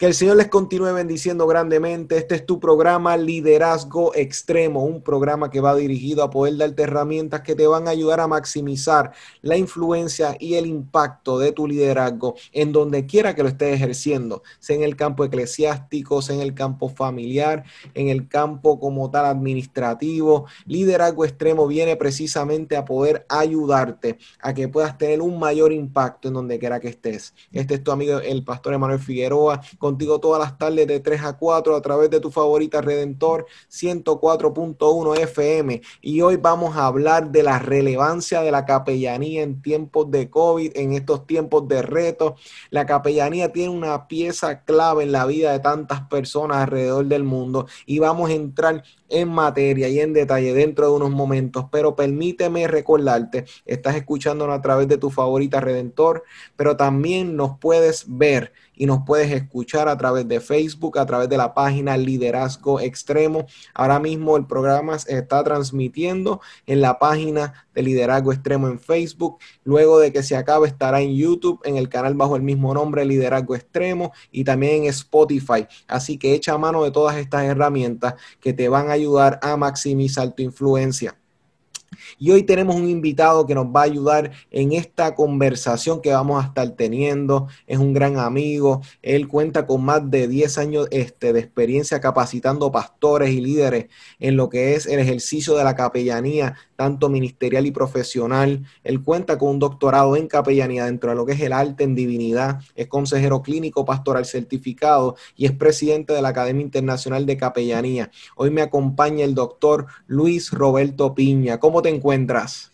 Que el Señor les continúe bendiciendo grandemente. Este es tu programa Liderazgo Extremo, un programa que va dirigido a poder darte herramientas que te van a ayudar a maximizar la influencia y el impacto de tu liderazgo en donde quiera que lo estés ejerciendo, sea en el campo eclesiástico, sea en el campo familiar, en el campo como tal administrativo. Liderazgo Extremo viene precisamente a poder ayudarte a que puedas tener un mayor impacto en donde quiera que estés. Este es tu amigo el pastor Emanuel Figueroa contigo todas las tardes de 3 a 4 a través de tu favorita Redentor 104.1 FM. Y hoy vamos a hablar de la relevancia de la capellanía en tiempos de COVID, en estos tiempos de reto. La capellanía tiene una pieza clave en la vida de tantas personas alrededor del mundo y vamos a entrar en materia y en detalle dentro de unos momentos, pero permíteme recordarte, estás escuchándonos a través de tu favorita Redentor, pero también nos puedes ver y nos puedes escuchar a través de Facebook, a través de la página Liderazgo Extremo. Ahora mismo el programa se está transmitiendo en la página de Liderazgo Extremo en Facebook. Luego de que se acabe estará en YouTube, en el canal bajo el mismo nombre Liderazgo Extremo y también en Spotify. Así que echa mano de todas estas herramientas que te van a ayudar a maximizar tu influencia. Y hoy tenemos un invitado que nos va a ayudar en esta conversación que vamos a estar teniendo. Es un gran amigo. Él cuenta con más de 10 años este, de experiencia capacitando pastores y líderes en lo que es el ejercicio de la capellanía, tanto ministerial y profesional. Él cuenta con un doctorado en capellanía dentro de lo que es el arte en divinidad. Es consejero clínico pastoral certificado y es presidente de la Academia Internacional de Capellanía. Hoy me acompaña el doctor Luis Roberto Piña. ¿Cómo te encuentras?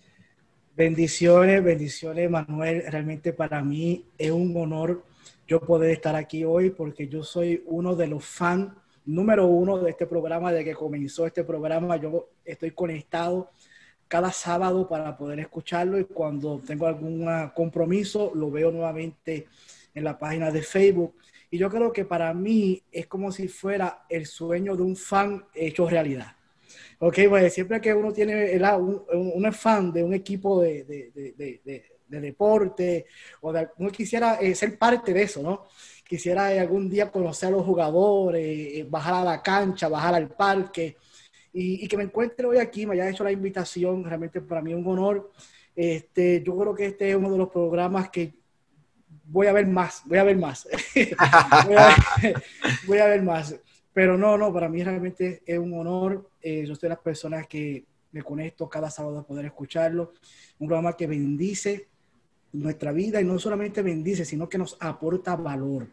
Bendiciones, bendiciones, Manuel. Realmente para mí es un honor yo poder estar aquí hoy porque yo soy uno de los fans número uno de este programa, de que comenzó este programa. Yo estoy conectado cada sábado para poder escucharlo y cuando tengo algún compromiso lo veo nuevamente en la página de Facebook. Y yo creo que para mí es como si fuera el sueño de un fan hecho realidad. Ok, pues siempre que uno tiene, un, es fan de un equipo de, de, deporte, o de, uno quisiera eh, ser parte de eso, ¿no? Quisiera algún día conocer a los jugadores, eh, bajar a la cancha, bajar al parque, y, que me encuentre hoy aquí, me haya hecho la invitación, realmente para mí es un honor. Este, yo creo que este es uno de los programas que voy a ver más, voy a ver más, voy a ver más. Pero no, no, para mí realmente es un honor. Eh, yo soy de las personas que me conecto cada sábado a poder escucharlo. Un programa que bendice nuestra vida y no solamente bendice, sino que nos aporta valor.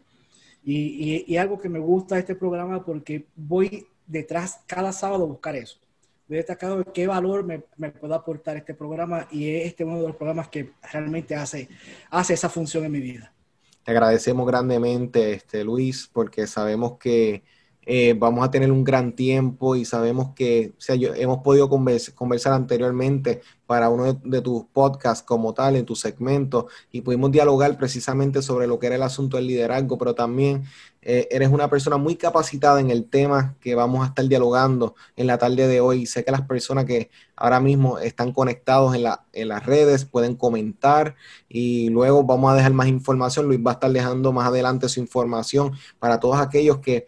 Y, y, algo que me gusta de este programa porque voy detrás cada sábado buscar eso. Voy destacando qué valor me, me, puede aportar este programa y este es uno de los programas que realmente hace, hace esa función en mi vida. Te agradecemos grandemente, este, Luis, porque sabemos que eh, vamos a tener un gran tiempo y sabemos que o sea, yo, hemos podido conversar anteriormente para uno de, tus podcasts como tal, en tu segmento, y pudimos dialogar precisamente sobre lo que era el asunto del liderazgo, pero también eh, eres una persona muy capacitada en el tema que vamos a estar dialogando en la tarde de hoy. Sé que las personas que ahora mismo están conectados en, la, en las redes pueden comentar y luego vamos a dejar más información. Luis va a estar dejando más adelante su información para todos aquellos que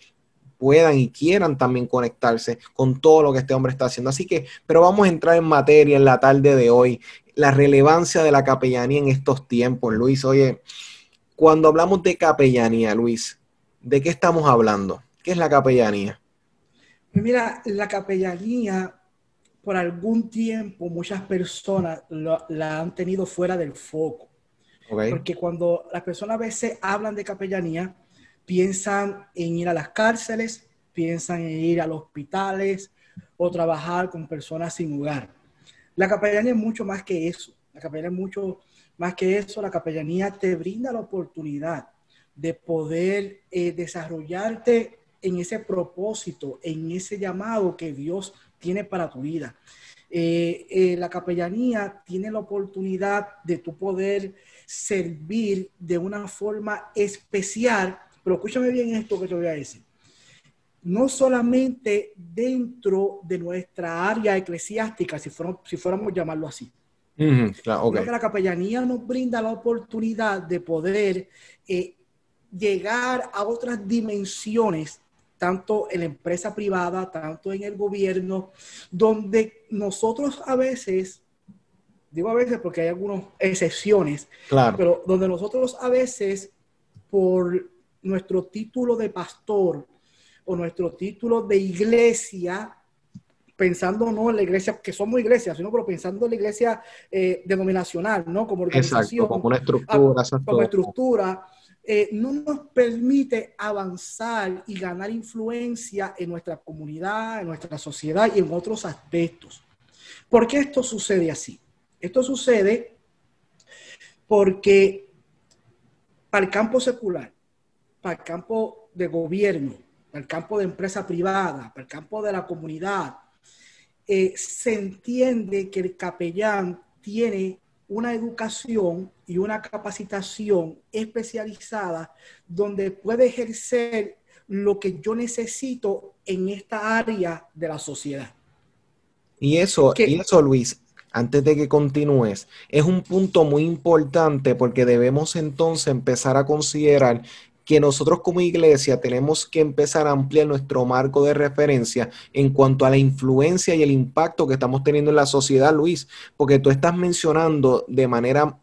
puedan y quieran también conectarse con todo lo que este hombre está haciendo. Así que, pero vamos a entrar en materia en la tarde de hoy, la relevancia de la capellanía en estos tiempos, Luis. Oye, cuando hablamos de capellanía, Luis, ¿de qué estamos hablando? ¿Qué es la capellanía? Pues mira, la capellanía, por algún tiempo, muchas personas la han tenido fuera del foco. Porque cuando las personas a veces hablan de capellanía, piensan en ir a las cárceles, piensan en ir a los hospitales o trabajar con personas sin hogar. La capellanía es mucho más que eso. La capellanía es mucho más que eso. La capellanía te brinda la oportunidad de poder eh, desarrollarte en ese propósito, en ese llamado que Dios tiene para tu vida. Eh, eh, la capellanía tiene la oportunidad de tu poder servir de una forma especial, pero escúchame bien esto que te voy a decir. No solamente dentro de nuestra área eclesiástica, si, fuéramos, si fuéramos a llamarlo así. la capellanía nos brinda la oportunidad de poder eh, llegar a otras dimensiones tanto en la empresa privada, tanto en el gobierno, donde nosotros a veces, digo a veces porque hay algunas excepciones, claro. pero donde nosotros a veces, por nuestro título de pastor o nuestro título de iglesia, pensando no en la iglesia, que somos iglesias, sino pero pensando en la iglesia eh, denominacional, ¿no? Como organización. como una estructura. Ah, como estructura eh, no nos permite avanzar y ganar influencia en nuestra comunidad, en nuestra sociedad y en otros aspectos. ¿Por qué esto sucede así? Esto sucede porque para el campo secular, para el campo de gobierno, para el campo de empresa privada, para el campo de la comunidad, eh, se entiende que el capellán tiene una educación y una capacitación especializada donde puede ejercer lo que yo necesito en esta área de la sociedad. Y eso, y eso, Luis, antes de que continúes, es un punto muy importante porque debemos entonces empezar a considerar que nosotros como iglesia tenemos que empezar a ampliar nuestro marco de referencia en cuanto a la influencia y el impacto que estamos teniendo en la sociedad, Luis, porque tú estás mencionando de manera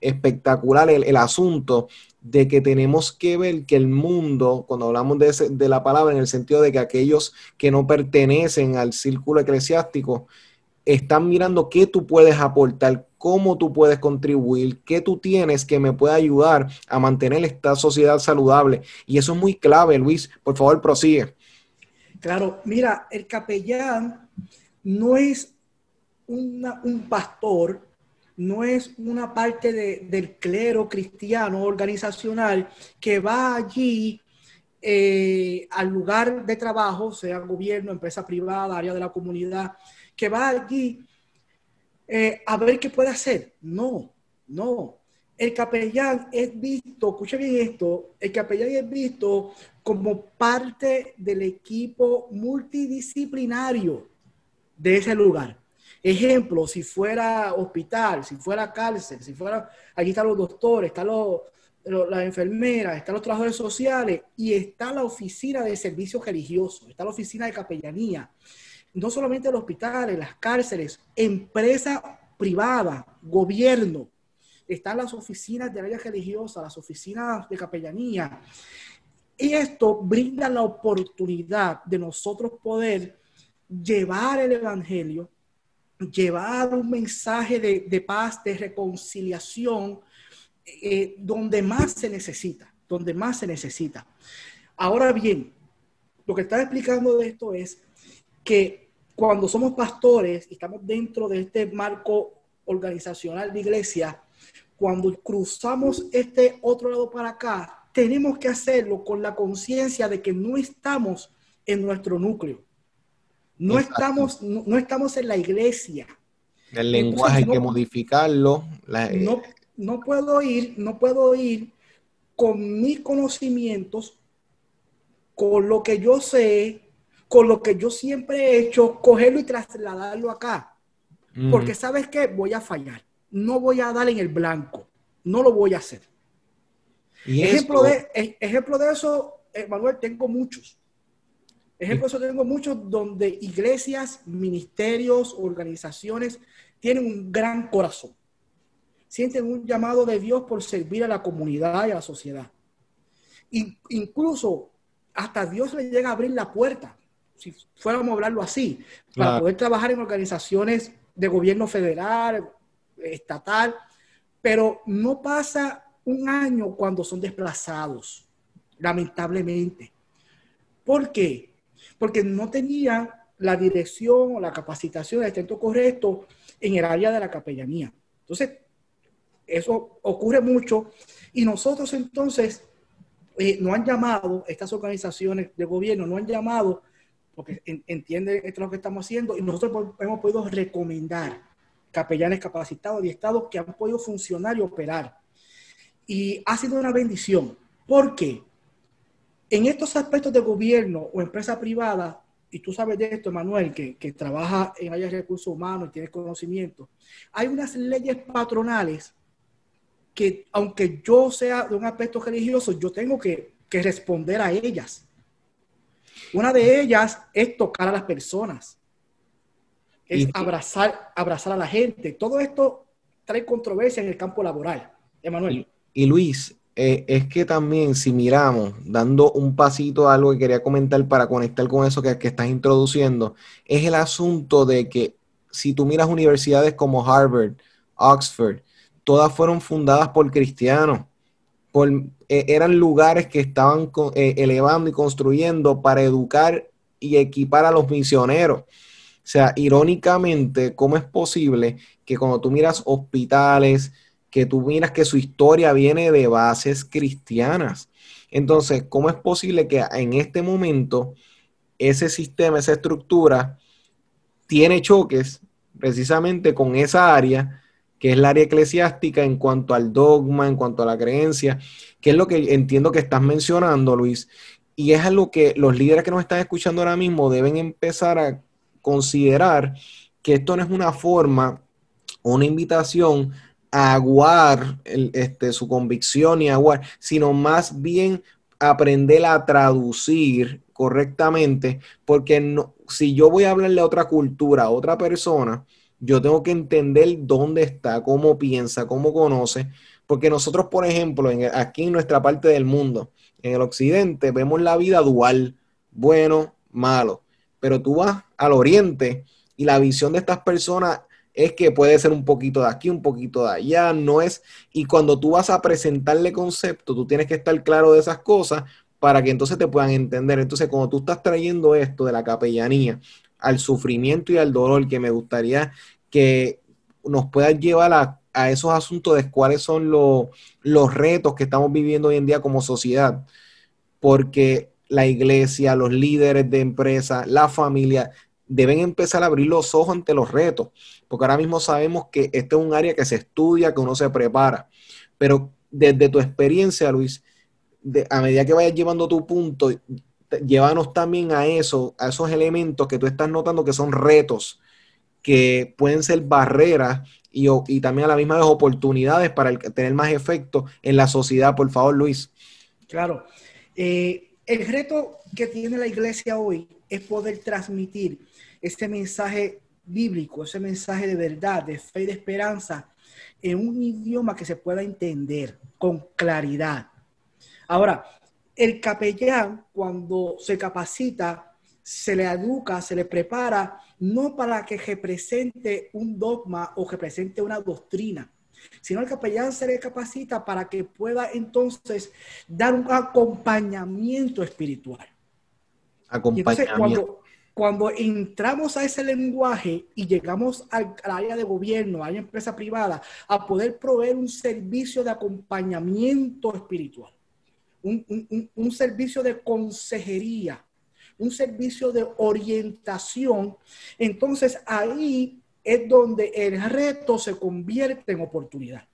espectacular el, asunto de que tenemos que ver que el mundo, cuando hablamos de, de la palabra en el sentido de que aquellos que no pertenecen al círculo eclesiástico, están mirando qué tú puedes aportar, cómo tú puedes contribuir, qué tú tienes que me pueda ayudar a mantener esta sociedad saludable. Y eso es muy clave, Luis. Por favor, prosigue. Claro, mira, el capellán no es un pastor, no es una parte del clero cristiano organizacional que va allí eh, al lugar de trabajo, sea gobierno, empresa privada, área de la comunidad, que va allí eh, a ver qué puede hacer. No, no. El capellán es visto, escucha bien esto, el capellán es visto como parte del equipo multidisciplinario de ese lugar. Ejemplo, si fuera hospital, si fuera cárcel, si fuera, aquí están los doctores, están los, las enfermeras, están los trabajadores sociales y está la oficina de servicios religiosos, está la oficina de capellanía, no solamente los hospitales, las cárceles, empresa privada, gobierno, están las oficinas de área religiosa, las oficinas de capellanía. Y esto brinda la oportunidad de nosotros poder llevar el Evangelio, llevar un mensaje de, paz, de reconciliación, eh, donde más se necesita, donde más se necesita. Ahora bien, lo que está explicando de esto es que cuando somos pastores y estamos dentro de este marco organizacional de iglesia, cuando cruzamos este otro lado para acá, tenemos que hacerlo con la conciencia de que no estamos en nuestro núcleo. No estamos, no, estamos en la iglesia. El lenguaje hay que modificarlo. Eh, no, no puedo ir, no puedo ir con mis conocimientos, con lo que yo sé, con lo que yo siempre he hecho, cogerlo y trasladarlo acá. Porque sabes qué, voy a fallar. No voy a dar en el blanco. No lo voy a hacer. ejemplo, de, e, ejemplo de eso, Manuel, tengo muchos. Ejemplo de eso tengo muchos donde iglesias, ministerios, organizaciones tienen un gran corazón. Sienten un llamado de Dios por servir a la comunidad y a la sociedad. incluso hasta Dios le llega a abrir la puerta si fuéramos a hablarlo así, para poder trabajar en organizaciones de gobierno federal, estatal, pero no pasa un año cuando son desplazados, lamentablemente. ¿Por qué? Porque no tenían la dirección o la capacitación, el intento correcto en el área de la capellanía. Entonces, eso ocurre mucho y nosotros entonces eh, no han llamado, estas organizaciones de gobierno no han llamado, porque entienden esto es lo que estamos haciendo y nosotros hemos podido recomendar capellanes capacitados y estados que han podido funcionar y operar. Y ha sido una bendición. porque En estos aspectos de gobierno o empresa privada, y tú sabes de esto, Manuel, que, que trabaja en áreas de recursos humanos y tienes conocimiento, hay unas leyes patronales que, aunque yo sea de un aspecto religioso, yo tengo que, que responder a ellas. Una de ellas es tocar a las personas, es abrazar, abrazar a la gente. Todo esto trae controversia en el campo laboral. Emanuel. Y, Luis, eh, es que también si miramos, dando un pasito a algo que quería comentar para conectar con eso que, que estás introduciendo, es el asunto de que si tú miras universidades como Harvard, Oxford, todas fueron fundadas por cristianos. Eh, eran lugares que estaban eh, elevando y construyendo para educar y equipar a los misioneros. O sea, irónicamente, ¿cómo es posible que cuando tú miras hospitales, que tú miras que su historia viene de bases cristianas? Entonces, ¿cómo es posible que en este momento ese sistema, esa estructura, tiene choques precisamente con esa área que es el área eclesiástica en cuanto al dogma, en cuanto a la creencia, que es lo que entiendo que estás mencionando, Luis, y es algo que los líderes que nos están escuchando ahora mismo deben empezar a considerar que esto no es una forma, una invitación a aguar este, su convicción y aguar, sino más bien aprender a traducir correctamente, porque no, si yo voy a hablarle a otra cultura, a otra persona, yo tengo que entender dónde está, cómo piensa, cómo conoce, porque nosotros, por ejemplo, aquí en nuestra parte del mundo, en el occidente, vemos la vida dual, bueno, malo, pero tú vas al oriente y la visión de estas personas es que puede ser un poquito de aquí, un poquito de allá, no es, y cuando tú vas a presentarle concepto, tú tienes que estar claro de esas cosas para que entonces te puedan entender. Entonces, cuando tú estás trayendo esto de la capellanía al sufrimiento y al dolor, que me gustaría que nos puedas llevar a, esos asuntos de cuáles son los retos que estamos viviendo hoy en día como sociedad, porque la iglesia, los líderes de empresas, la familia, deben empezar a abrir los ojos ante los retos, porque ahora mismo sabemos que este es un área que se estudia, que uno se prepara, pero desde tu experiencia, Luis, a medida que vayas llevando tu punto, llévanos también a eso, a esos elementos que tú estás notando que son retos que pueden ser barreras y, y también a la misma vez oportunidades para tener más efecto en la sociedad. Por favor, Luis. Claro. Eh, el reto que tiene la iglesia hoy es poder transmitir este mensaje bíblico, ese mensaje de verdad, de fe y de esperanza en un idioma que se pueda entender con claridad. Ahora, el capellán cuando se capacita, se le educa, se le prepara no para que represente un dogma o represente una doctrina, sino el capellán se le capacita para que pueda entonces dar un acompañamiento espiritual. Acompañamiento. cuando, entramos a ese lenguaje y llegamos al, área de gobierno, a la empresa privada, a poder proveer un servicio de acompañamiento espiritual, un servicio de consejería, un servicio de orientación, entonces ahí es donde el reto se convierte en oportunidad.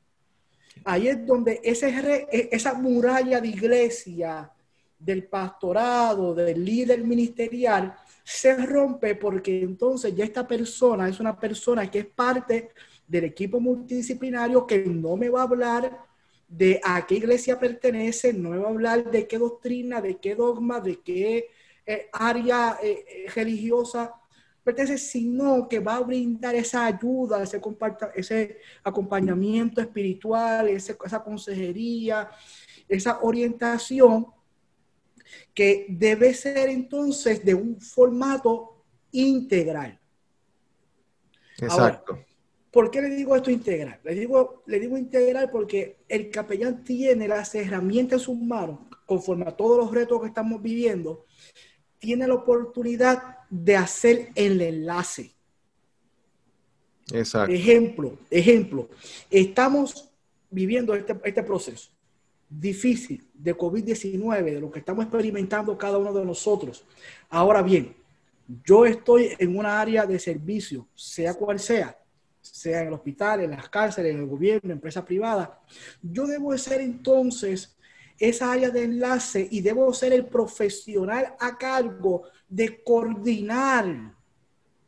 Ahí es donde e, esa muralla de iglesia, del pastorado, del líder ministerial, se rompe porque entonces ya esta persona es una persona que es parte del equipo multidisciplinario que no me va a hablar de a qué iglesia pertenece, no me va a hablar de qué doctrina, de qué dogma, de qué eh, área eh, eh, religiosa pertenece, sino que va a brindar esa ayuda, ese, ese acompañamiento espiritual, esa consejería, esa orientación que debe ser entonces de un formato integral. Exacto. ¿Por qué le digo esto integral? Le digo, le digo integral porque el capellán tiene las herramientas en sus manos, conforme a todos los retos que estamos viviendo, tiene la oportunidad de hacer el enlace. Exacto. Ejemplo, ejemplo. Estamos viviendo este, este proceso difícil de COVID-19, de lo que estamos experimentando cada uno de nosotros. Ahora bien, yo estoy en una área de servicio, sea cual sea, sea en el hospital, en las cárceles, en el gobierno, en empresa privada. Yo debo ser entonces esa área de enlace y debo ser el profesional a cargo de coordinar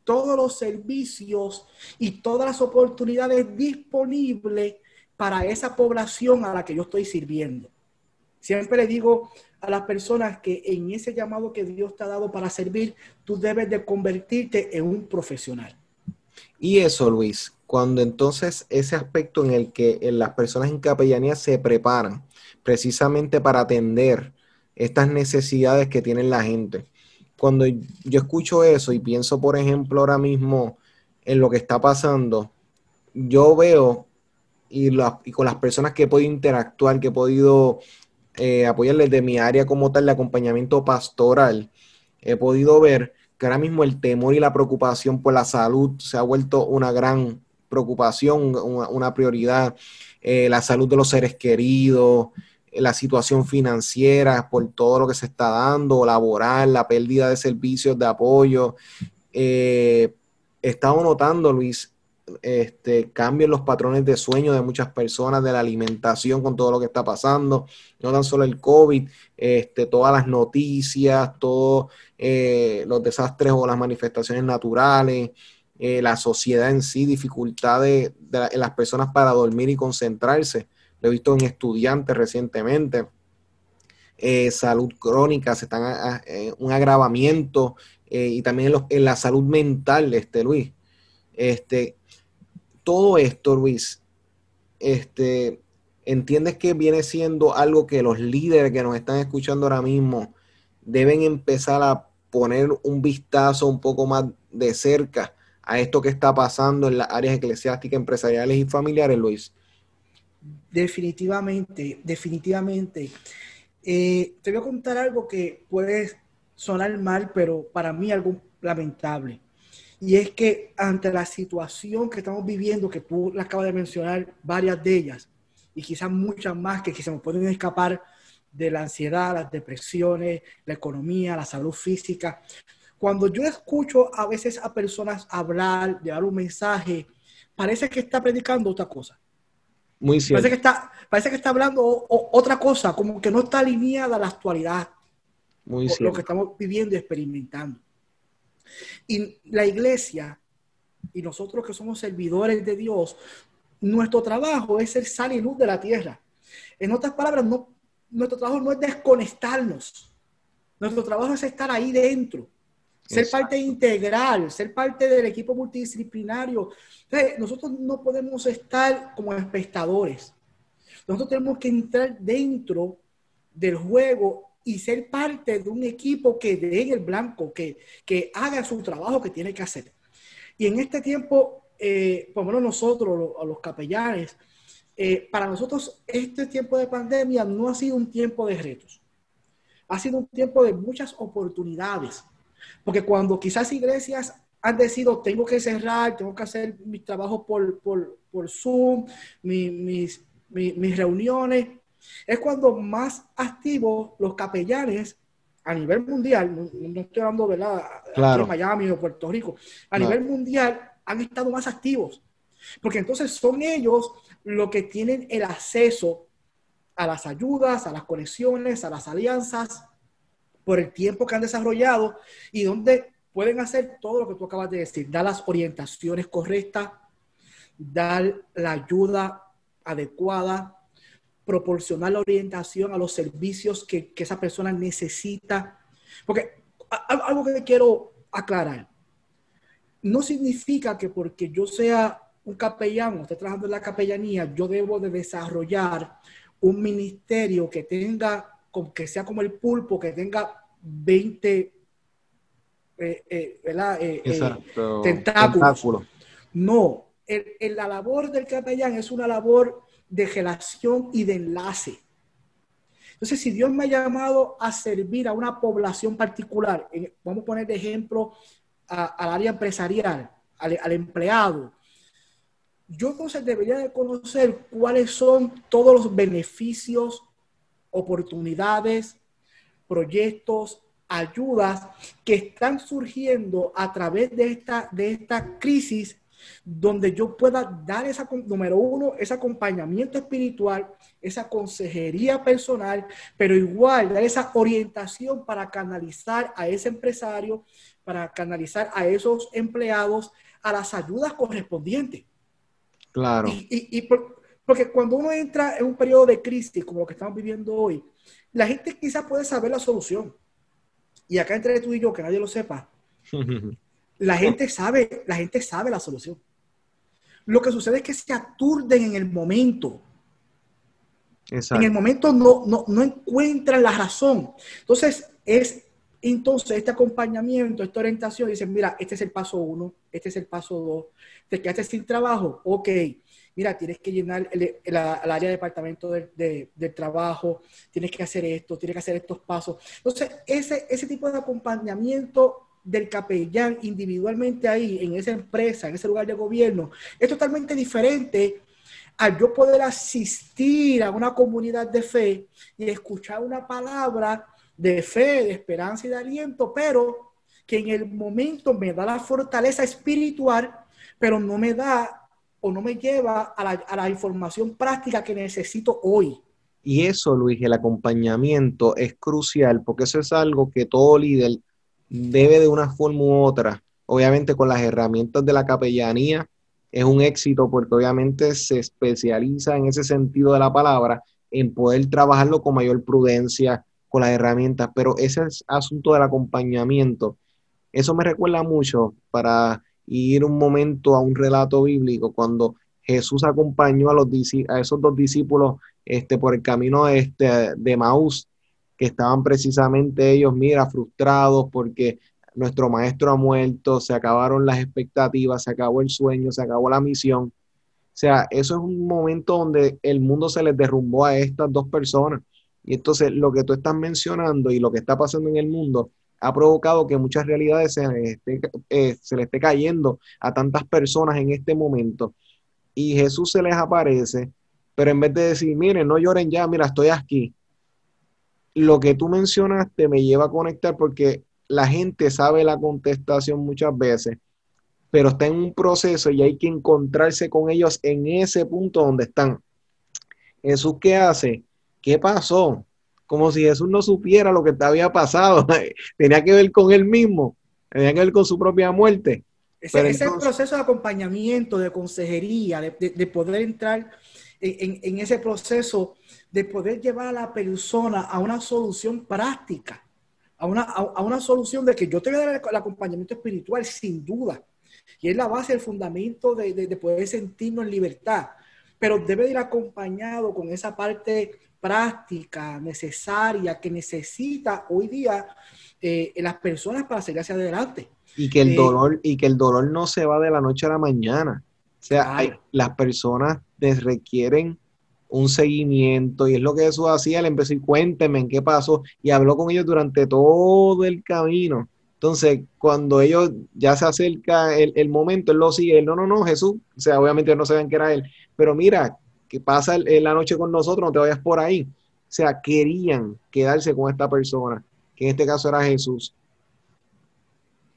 todos los servicios y todas las oportunidades disponibles para esa población a la que yo estoy sirviendo. Siempre le digo a las personas que en ese llamado que Dios te ha dado para servir, tú debes de convertirte en un profesional. Y eso, Luis, cuando entonces ese aspecto en el que las personas en capellanía se preparan precisamente para atender estas necesidades que tiene la gente. Cuando yo escucho eso y pienso, por ejemplo, ahora mismo en lo que está pasando, yo veo y, con las personas que he podido interactuar, que he podido eh, apoyarles de mi área como tal de acompañamiento pastoral, he podido ver que ahora mismo el temor y la preocupación por la salud se ha vuelto una gran preocupación, una, prioridad, eh, la salud de los seres queridos, la situación financiera por todo lo que se está dando, laboral, la pérdida de servicios de apoyo. Eh, estamos notando, Luis, este, cambio en los patrones de sueño de muchas personas, de la alimentación con todo lo que está pasando, no tan solo el COVID, este, todas las noticias, todos eh, los desastres o las manifestaciones naturales, eh, la sociedad en sí, dificultades de, las personas para dormir y concentrarse. Lo he visto en estudiantes recientemente. Eh, salud crónica, se están un agravamiento y también en, en, la salud mental, este Luis. Este, todo esto, Luis, este, ¿entiendes que viene siendo algo que los líderes que nos están escuchando ahora mismo deben empezar a poner un vistazo un poco más de cerca a esto que está pasando en las áreas eclesiásticas, empresariales y familiares, Luis? Definitivamente, definitivamente. Eh, te voy a contar algo que puede sonar mal, pero para mí algo lamentable. Y es que ante la situación que estamos viviendo, que tú la acabas de mencionar, varias de ellas, y quizás muchas más que quizás nos pueden escapar de la ansiedad, las depresiones, la economía, la salud física. Cuando yo escucho a veces a personas hablar, llevar un mensaje, parece que está predicando otra cosa. Muy cierto. Parece que está, parece que está hablando otra cosa, como que no está alineada a la actualidad. Muy cierto. Lo que estamos viviendo y experimentando. Y la iglesia y nosotros que somos servidores de Dios, nuestro trabajo es ser sal y luz de la tierra. En otras palabras, no, nuestro trabajo no es desconectarnos. Nuestro trabajo es estar ahí dentro, ser parte integral, ser parte del equipo multidisciplinario. nosotros no podemos estar como espectadores. Nosotros tenemos que entrar dentro del juego y ser parte de un equipo que dé el blanco, que, que haga su trabajo que tiene que hacer. Y en este tiempo, eh, por lo menos nosotros, los, los capellanes, eh, para nosotros este tiempo de pandemia no ha sido un tiempo de retos, ha sido un tiempo de muchas oportunidades, porque cuando quizás iglesias han decidido, tengo que cerrar, tengo que hacer mi trabajo por, por, por Zoom, mis, mis, mis reuniones, es cuando más activos los capellanes a nivel mundial, no, estoy hablando de claro. Miami o Puerto Rico, a nivel mundial han estado más activos. Porque entonces son ellos los que tienen el acceso a las ayudas, a las conexiones, a las alianzas, por el tiempo que han desarrollado y donde pueden hacer todo lo que tú acabas de decir, dar las orientaciones correctas, dar la ayuda adecuada, proporcionar la orientación a los servicios que, esa persona necesita. Porque algo que quiero aclarar, no significa que porque yo sea un capellán o esté trabajando en la capellanía, yo debo de desarrollar un ministerio que tenga, que sea como el pulpo, que tenga 20 eh, eh, eh, tentáculos. No, la labor del capellán es una labor de relación y de enlace. Entonces, si Dios me ha llamado a servir a una población particular, vamos a poner de ejemplo al área empresarial, al, empleado, yo entonces debería de conocer cuáles son todos los beneficios, oportunidades, proyectos, ayudas que están surgiendo a través de esta, de esta crisis donde yo pueda dar esa, número uno, ese acompañamiento espiritual, esa consejería personal, pero igual dar esa orientación para canalizar a ese empresario, para canalizar a esos empleados a las ayudas correspondientes. Claro. Y, porque cuando uno entra en un periodo de crisis como lo que estamos viviendo hoy, la gente quizás puede saber la solución. Y acá entre tú y yo, que nadie lo sepa, la gente sabe, la gente sabe la solución. Lo que sucede es que se aturden en el momento. En el momento no, no, no encuentran la razón. Entonces, es entonces este acompañamiento, esta orientación, dicen, mira, este es el paso uno, este es el paso dos, te quedaste sin trabajo, ok, mira, tienes que llenar el, área de departamento del trabajo, tienes que hacer esto, tienes que hacer estos pasos. Entonces, ese, ese tipo de acompañamiento del capellán individualmente ahí, en esa empresa, en ese lugar de gobierno, es totalmente diferente a yo poder asistir a una comunidad de fe y escuchar una palabra de fe, de esperanza y de aliento, pero que en el momento me da la fortaleza espiritual, pero no me da o no me lleva a la, a la información práctica que necesito hoy. Y eso, Luis, el acompañamiento es crucial porque eso es algo que todo líder debe de una forma u otra, obviamente con las herramientas de la capellanía, es un éxito porque obviamente se especializa en ese sentido de la palabra, en poder trabajarlo con mayor prudencia, con las herramientas, pero ese asunto del acompañamiento, eso me recuerda mucho para ir un momento a un relato bíblico, cuando Jesús acompañó a, los, esos dos discípulos este, por el camino este, de Maús, que estaban precisamente ellos, mira, frustrados porque nuestro maestro ha muerto, se acabaron las expectativas, se acabó el sueño, se acabó la misión. O sea, eso es un momento donde el mundo se les derrumbó a estas dos personas. Y entonces lo que tú estás mencionando y lo que está pasando en el mundo ha provocado que muchas realidades se, eh, se le esté cayendo a tantas personas en este momento. Y Jesús se les aparece, pero en vez de decir, miren, no lloren ya, mira, estoy aquí lo que tú mencionaste me lleva a conectar porque la gente sabe la contestación muchas veces, pero está en un proceso y hay que encontrarse con ellos en ese punto donde están. Jesús, ¿qué hace? ¿Qué pasó? Como si Jesús no supiera lo que te había pasado. tenía que ver con él mismo, tenía que ver con su propia muerte. Ese, es el proceso de acompañamiento, de consejería, de, poder entrar en ese proceso de poder llevar a la persona a una solución práctica, a una, a, una solución de que yo te voy a dar el, acompañamiento espiritual sin duda. Y es la base, el fundamento de, de, poder sentirnos en libertad. Pero debe ir acompañado con esa parte práctica, necesaria, que necesita hoy día eh, las personas para seguir hacia adelante. Y que el eh, dolor, y que el dolor no se va de la noche a la mañana. O sea, las personas les requieren un seguimiento y es lo que eso hacía, le empezó y cuénteme en qué pasó y habló con ellos durante todo el camino. Entonces, cuando ellos ya se acerca el, momento, él lo sigue, él, no, no, no, Jesús, o sea, obviamente no sabían que era él, pero mira, que pasa la noche con nosotros, no te vayas por ahí. O sea, querían quedarse con esta persona, que en este caso era Jesús.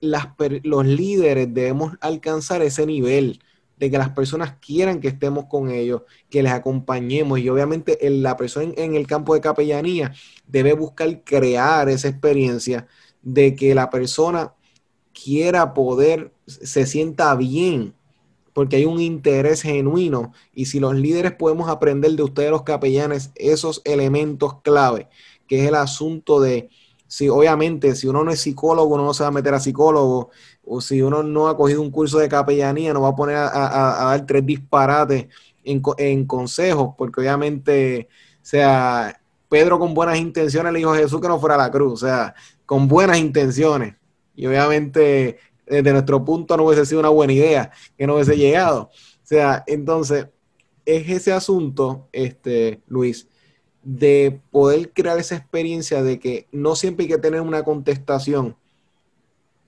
Los líderes debemos alcanzar ese nivel de que las personas quieran que estemos con ellos, que les acompañemos y obviamente la persona en, el campo de capellanía debe buscar crear esa experiencia de que la persona quiera poder, se sienta bien, porque hay un interés genuino y si los líderes podemos aprender de ustedes los capellanes esos elementos clave, que es el asunto de, si obviamente si uno no es psicólogo, uno no se va a meter a psicólogo, o si uno no ha cogido un curso de capellanía, no va a poner a, dar tres disparates en, consejos, porque obviamente, o sea, Pedro con buenas intenciones le dijo a Jesús que no fuera a la cruz, o sea, con buenas intenciones. Y obviamente, desde nuestro punto no hubiese sido una buena idea que no hubiese llegado. O sea, entonces, es ese asunto, este, Luis, de poder crear esa experiencia de que no siempre hay que tener una contestación,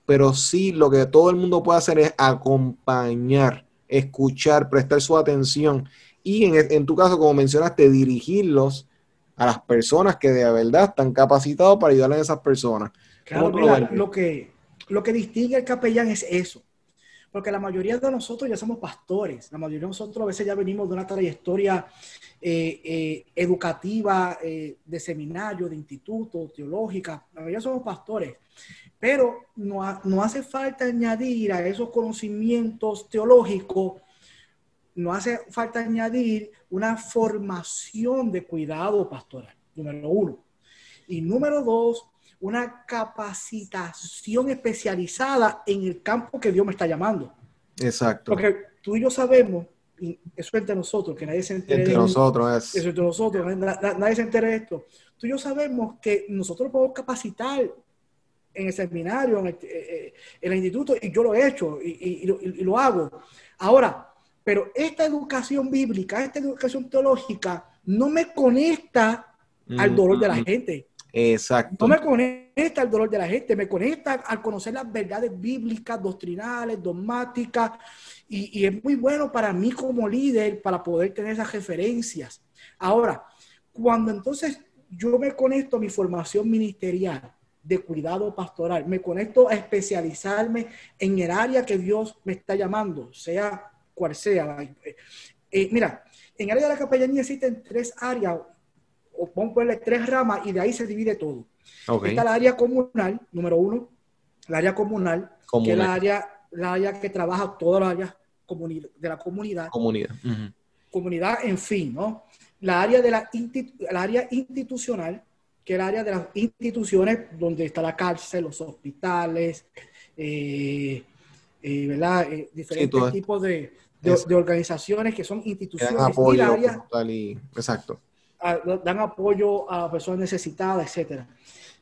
pero sí lo que todo el mundo puede hacer es acompañar escuchar, prestar su atención y en, en tu caso, como mencionaste, dirigirlos a las personas que de verdad están capacitados para ayudar a esas personas. Claro, mira, lo, que, lo que distingue al capellán es eso. Porque la mayoría de nosotros ya somos pastores. La mayoría de nosotros a veces ya venimos de una trayectoria eh, eh, educativa, eh, de seminario, de instituto, teológica. La mayoría somos pastores. Pero no, no hace falta añadir a esos conocimientos teológicos no hace falta añadir una formación de cuidado pastoral, número uno. Y número dos, una capacitación especializada en el campo que Dios me está llamando. Exacto. Porque tú y yo sabemos, y eso es entre nosotros, que nadie se entere entre nosotros es. Eso entre nosotros, nadie, se entere de esto. Tú y yo sabemos que nosotros podemos capacitar en el seminario, en el, eh, eh, instituto, y yo lo he hecho y, y lo hago. Ahora, pero esta educación bíblica, esta educación teológica, no me conecta al dolor de la gente. Exacto. No me conecta al dolor de la gente, me conecta al conocer las verdades bíblicas, doctrinales, dogmáticas, y, es muy bueno para mí como líder para poder tener esas referencias. Ahora, cuando entonces yo me conecto a mi formación ministerial de cuidado pastoral, me conecto a especializarme en el área que Dios me está llamando, sea cual sea. Eh, mira, en el área de la capellanía existen tres áreas, o vamos a ponerle tres ramas, y de ahí se divide todo. Está el área comunal, número uno, el área comunal, que es la área, la área que trabaja todas las áreas de la comunidad. Comunidad. Comunidad, en fin, ¿no? La área, de la, área institucional, que es el área de las instituciones donde está la cárcel, los hospitales, eh, eh, ¿verdad? diferentes tipos de, de, organizaciones que son instituciones apoyo, exacto. Dan apoyo a personas necesitadas, etcétera.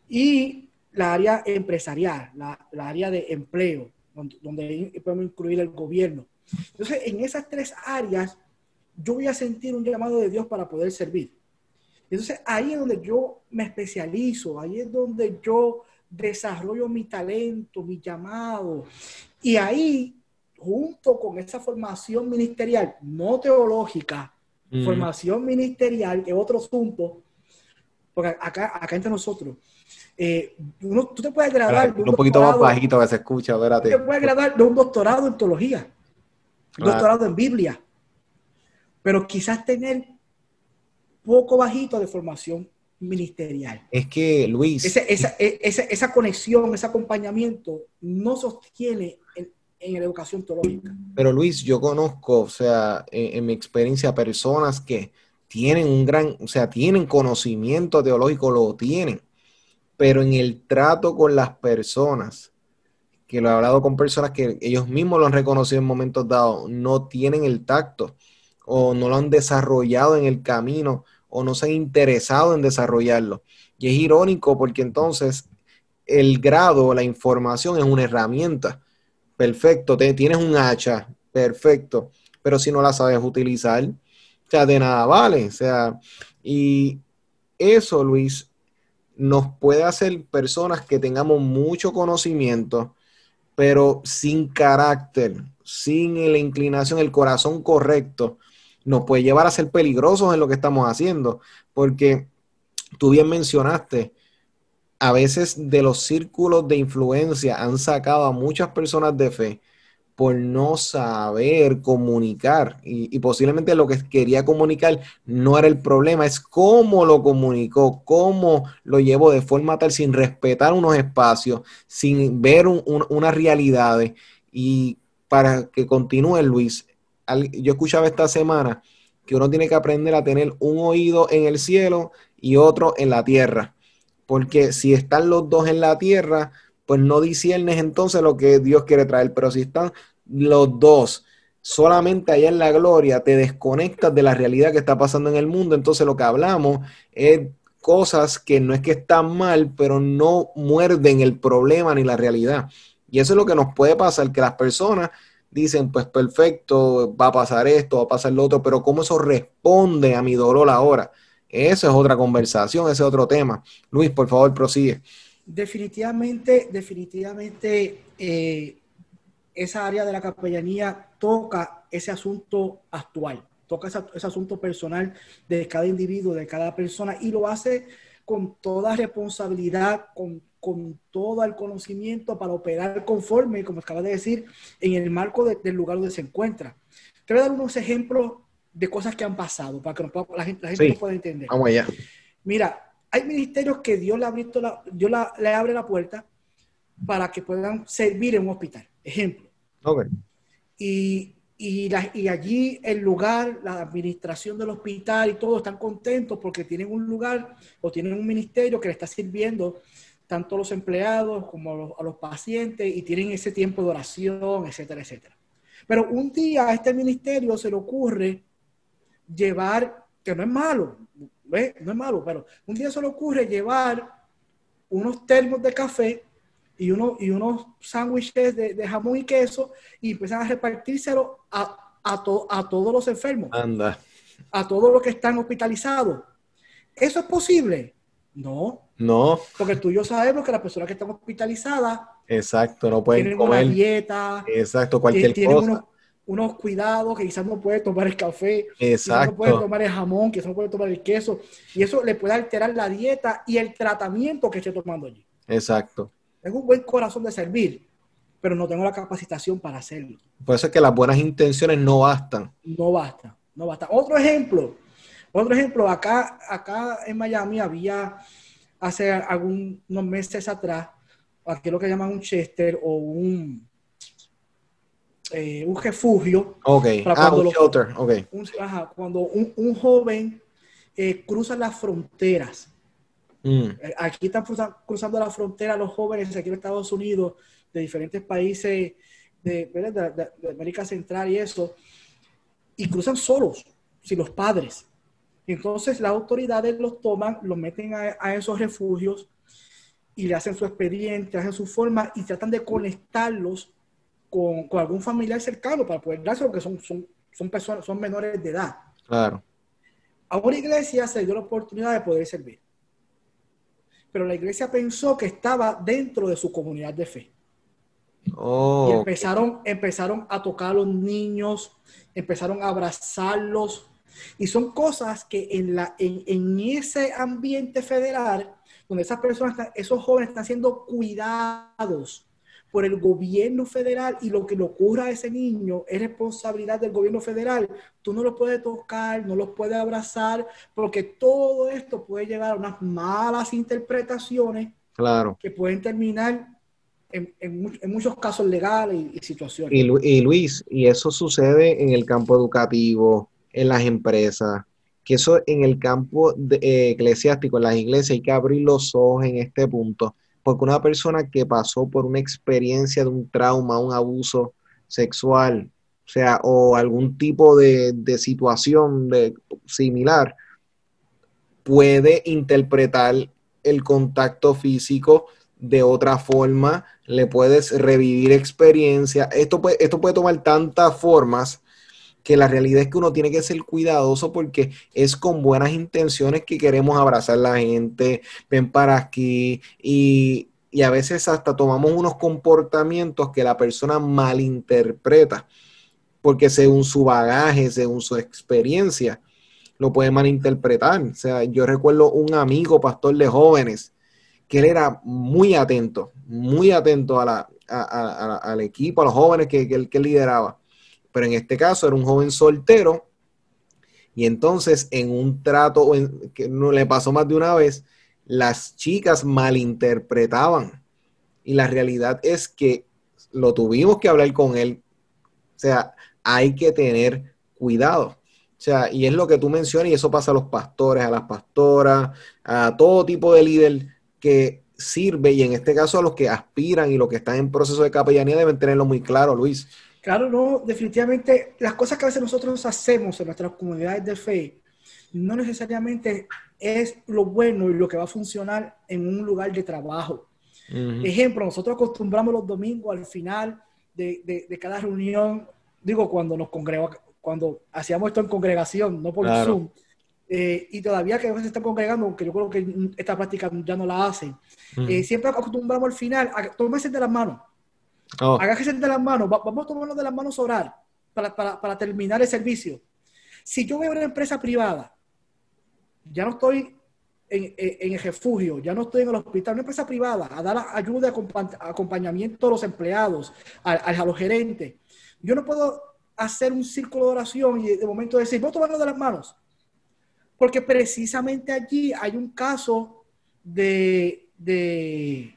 Y la área empresarial, la, área de empleo, donde, podemos incluir el gobierno. Entonces, en esas tres áreas, yo voy a sentir un llamado de Dios para poder servir. Entonces, ahí es donde yo me especializo, ahí es donde yo desarrollo mi talento, mi llamado. Y ahí junto con esa formación ministerial, no teológica, mm. formación ministerial, que es otro asunto, porque acá, acá entre nosotros, eh, tú te puedes graduar. un, poquito más bajito que se escucha, espérate. Tú te puedes graduar de un doctorado en teología, un doctorado en Biblia, pero quizás tener poco bajito de formación ministerial. Es que, Luis. Esa, esa, esa, esa conexión, ese acompañamiento no sostiene el, en la educación teológica. Pero Luis, yo conozco, o sea, en, mi experiencia, personas que tienen un gran, o sea, tienen conocimiento teológico, lo tienen, pero en el trato con las personas, que lo he hablado con personas que ellos mismos lo han reconocido en momentos dados, no tienen el tacto o no lo han desarrollado en el camino o no se han interesado en desarrollarlo. Y es irónico porque entonces el grado, la información es una herramienta perfecto, te, tienes un hacha, perfecto, pero si no la sabes utilizar, o sea, de nada vale, o sea, y eso, Luis, nos puede hacer personas que tengamos mucho conocimiento, pero sin carácter, sin la inclinación, el corazón correcto, nos puede llevar a ser peligrosos en lo que estamos haciendo, porque tú bien mencionaste, a veces de los círculos de influencia han sacado a muchas personas de fe por no saber comunicar. Y, posiblemente lo que quería comunicar no era el problema, es cómo lo comunicó, cómo lo llevó de forma tal sin respetar unos espacios, sin ver unas realidades. Y para que continúe Luis, yo escuchaba esta semana que uno tiene que aprender a tener un oído en el cielo y otro en la tierra porque si están los dos en la tierra, pues no disiernes entonces lo que Dios quiere traer, pero si están los dos solamente allá en la gloria, te desconectas de la realidad que está pasando en el mundo, entonces lo que hablamos es cosas que no es que están mal, pero no muerden el problema ni la realidad. Y eso es lo que nos puede pasar, que las personas dicen, pues perfecto, va a pasar esto, va a pasar lo otro, pero ¿cómo eso responde a mi dolor ahora? Eso es otra conversación, ese es otro tema. Luis, por favor, prosigue. Definitivamente, definitivamente, eh, esa área de la capellanía toca ese asunto actual, toca ese, asunto personal de cada individuo, de cada persona, y lo hace con toda responsabilidad, con, todo el conocimiento para operar conforme, como acabas de decir, en el marco del lugar donde se encuentra. Te voy a dar unos ejemplos de cosas que han pasado para que la gente, la pueda entender. Vamos allá. Mira, hay ministerios que Dios le, la, Dios le abre la puerta para que puedan servir en un hospital. Ejemplo. Okay. Y, y, y, allí el lugar, la administración del hospital y todo están contentos porque tienen un lugar o tienen un ministerio que le está sirviendo tanto a los empleados como a los, pacientes y tienen ese tiempo de oración, etcétera, etcétera. Pero un día a este ministerio se le ocurre llevar, que no es malo, no es malo, pero un día se le ocurre llevar unos termos de café y, uno, y unos sándwiches de, jamón y queso y empiezan a repartírselo a, a, a todos los enfermos. Anda. A todos los que están hospitalizados. ¿Eso es posible? No. No. Porque tú y yo sabemos que las personas que están hospitalizadas. Exacto, no pueden tienen una dieta. Exacto, cualquier tienen cosa. Unos, unos, cuidados que quizás no pueden tomar el café. Exacto. no pueden tomar el jamón, quizás no pueden tomar el queso. Y eso le puede alterar la dieta y el tratamiento que esté tomando allí. Exacto. Tengo un buen corazón de servir, pero no tengo la capacitación para hacerlo. Por eso es que las buenas intenciones no bastan. No basta, no basta. Otro ejemplo, otro ejemplo, acá, acá en Miami había hace algunos meses atrás, aquí lo que llaman un Chester o un, eh, un refugio. Ok, ah, un shelter, ok. cuando un, joven eh, cruza las fronteras Mm. Eh, aquí están cruzando la frontera los jóvenes aquí en Estados Unidos, de diferentes países de, América Central y eso, y cruzan solos, sin los padres. Entonces las autoridades los toman, los meten a, esos refugios y le hacen su expediente, hacen su forma y tratan de conectarlos con, algún familiar cercano para poder darse porque son, son, son personas, son menores de edad. Claro. A una iglesia se dio la oportunidad de poder servir pero la iglesia pensó que estaba dentro de su comunidad de fe. Oh, y empezaron, empezaron a tocar a los niños, empezaron a abrazarlos. Y son cosas que en, la, en, en ese ambiente federal, donde esas personas, esos jóvenes están siendo cuidados por el gobierno federal y lo que le ocurra a ese niño es responsabilidad del gobierno federal. Tú no lo puedes tocar, no lo puedes abrazar, porque todo esto puede llevar a unas malas interpretaciones claro. que pueden terminar en, en, muchos casos legales y, situaciones. Y, Luis, y eso sucede en el campo educativo, en las empresas, que eso en el campo eh, eclesiástico, en las iglesias, hay que abrir los ojos en este punto porque una persona que pasó por una experiencia de un trauma, un abuso sexual, o sea, o algún tipo de, situación de, similar, puede interpretar el contacto físico de otra forma, le puedes revivir experiencia. Esto puede, esto puede tomar tantas formas que la realidad es que uno tiene que ser cuidadoso porque es con buenas intenciones que queremos abrazar a la gente, ven para aquí y, a veces hasta tomamos unos comportamientos que la persona malinterpreta porque según su bagaje, según su experiencia, lo puede malinterpretar. O sea, yo recuerdo un amigo pastor de jóvenes que él era muy atento, muy atento a la, al equipo, a los jóvenes que, que, que lideraba pero en este caso era un joven soltero y entonces en un trato que no le pasó más de una vez, las chicas malinterpretaban y la realidad es que lo tuvimos que hablar con él. O sea, hay que tener cuidado. O sea, y es lo que tú mencionas y eso pasa a los pastores, a las pastoras, a todo tipo de líder que sirve y en este caso a los que aspiran y los que están en proceso de capellanía deben tenerlo muy claro, Luis. Claro, no, definitivamente las cosas que a veces nosotros hacemos en nuestras comunidades de fe no necesariamente es lo bueno y lo que va a funcionar en un lugar de trabajo. Ejemplo, nosotros acostumbramos los domingos al final de, de, cada reunión, digo, cuando nos congregamos, cuando hacíamos esto en congregación, no por Zoom, eh, y todavía que a veces están congregando, aunque yo creo que esta práctica ya no la hacen, eh, siempre acostumbramos al final a tomarse de las manos Oh. de las manos, vamos a tomarnos de las manos a orar para, para, terminar el servicio. Si yo a una empresa privada, ya no estoy en, en, el refugio, ya no estoy en el hospital, una empresa privada, a dar ayuda, acompañamiento a los empleados, a, los gerentes. Yo no puedo hacer un círculo de oración y de momento decir, voy a tomarlo de las manos. Porque precisamente allí hay un caso de, de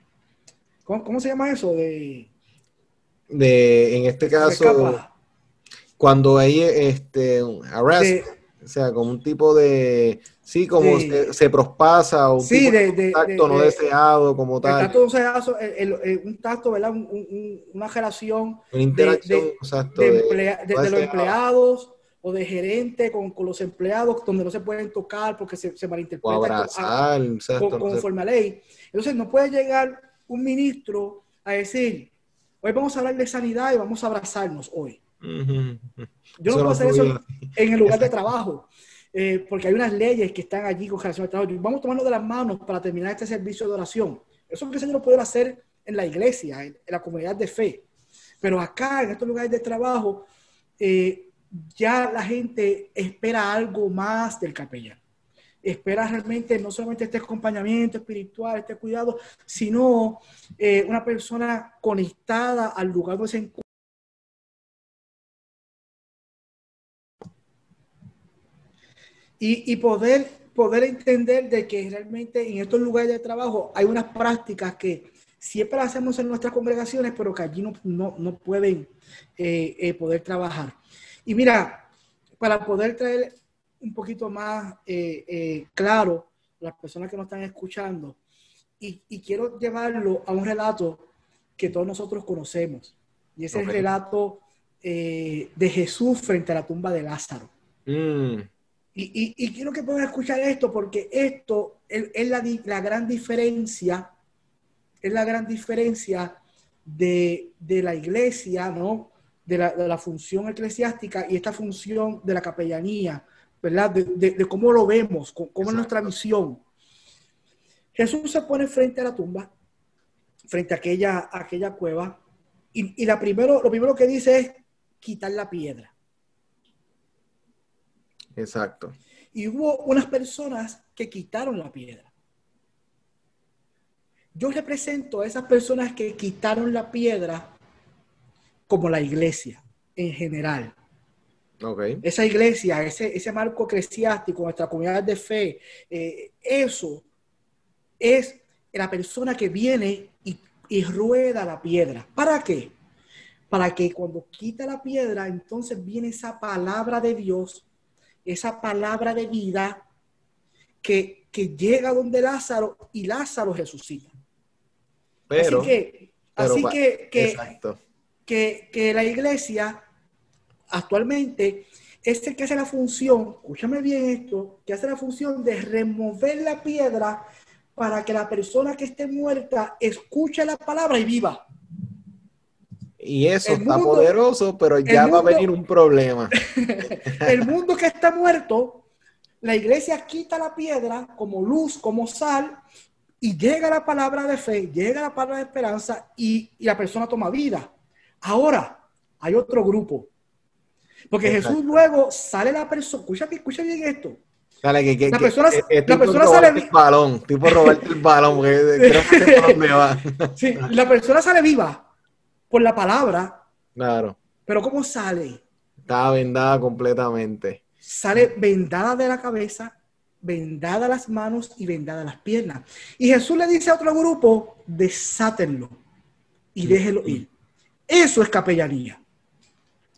¿cómo, se llama eso? De, de en este caso, cuando hay este, arrest, o sea, como un tipo de, sí, como se, prospasa, o un tipo de, tacto no deseado, como tal. Tacto deseado, un tacto, ¿verdad? una relación una interacción, de, los empleados o de gerente con, los empleados donde no se pueden tocar porque se, se malinterpreta o abrazar, conforme a ley. Entonces no puede llegar un ministro a decir, hoy vamos a hablar de sanidad y vamos a abrazarnos hoy. Yo no puedo hacer eso en el lugar de trabajo, eh, porque hay unas leyes que están allí con relación al trabajo. Vamos a tomarnos de las manos para terminar este servicio de oración. Eso es que el Señor puede hacer en la iglesia, en, la comunidad de fe. Pero acá, en estos lugares de trabajo, eh, ya la gente espera algo más del capellán. Espera realmente no solamente este acompañamiento espiritual, este cuidado, sino eh, una persona conectada al lugar donde se encuentra. Y, poder, poder entender de que realmente en estos lugares de trabajo hay unas prácticas que siempre hacemos en nuestras congregaciones, pero que allí no, no, no pueden eh, eh, poder trabajar. Y mira, para poder traer un poquito más eh, eh, claro las personas que nos están escuchando, y, quiero llevarlo a un relato que todos nosotros conocemos, y es el relato eh, de Jesús frente a la tumba de Lázaro. Mm. Y, quiero que puedan escuchar esto porque esto es, la, la, gran diferencia, es la gran diferencia de, de la iglesia, ¿no? de la, función eclesiástica y esta función de la capellanía, ¿verdad? De, cómo lo vemos, cómo es nuestra visión. Jesús se pone frente a la tumba, frente a aquella, aquella cueva, y, la primero, lo primero que dice es quitar la piedra. Exacto. Y hubo unas personas que quitaron la piedra. Yo represento a esas personas que quitaron la piedra como la iglesia en general. Esa iglesia, ese, ese marco eclesiástico, nuestra comunidad de fe, eh, eso es la persona que viene y, y, rueda la piedra. ¿Para qué? Para que cuando quita la piedra, entonces viene esa palabra de Dios, esa palabra de vida que, que llega donde Lázaro y Lázaro resucita. Pero, así que, así que, que que, la iglesia actualmente es el que hace la función, escúchame bien esto, que hace la función de remover la piedra para que la persona que esté muerta escuche la palabra y viva. Y eso está poderoso, pero ya va a venir un problema. el mundo que está muerto, la iglesia quita la piedra como luz, como sal, y llega la palabra de fe, llega la palabra de esperanza y, y la persona toma vida. Ahora, hay otro grupo. Porque Jesús luego sale la persona, escucha, escucha bien esto. Dale, que, que, la persona, que, la persona sale el balón, tipo robarte el balón, creo que va. sí, la persona sale viva por la palabra. Claro. Pero ¿cómo sale? Está vendada completamente. Sale vendada de la cabeza, vendada las manos y vendada las piernas. Y Jesús le dice a otro grupo, desátenlo y déjelo ir. Eso es capellanía.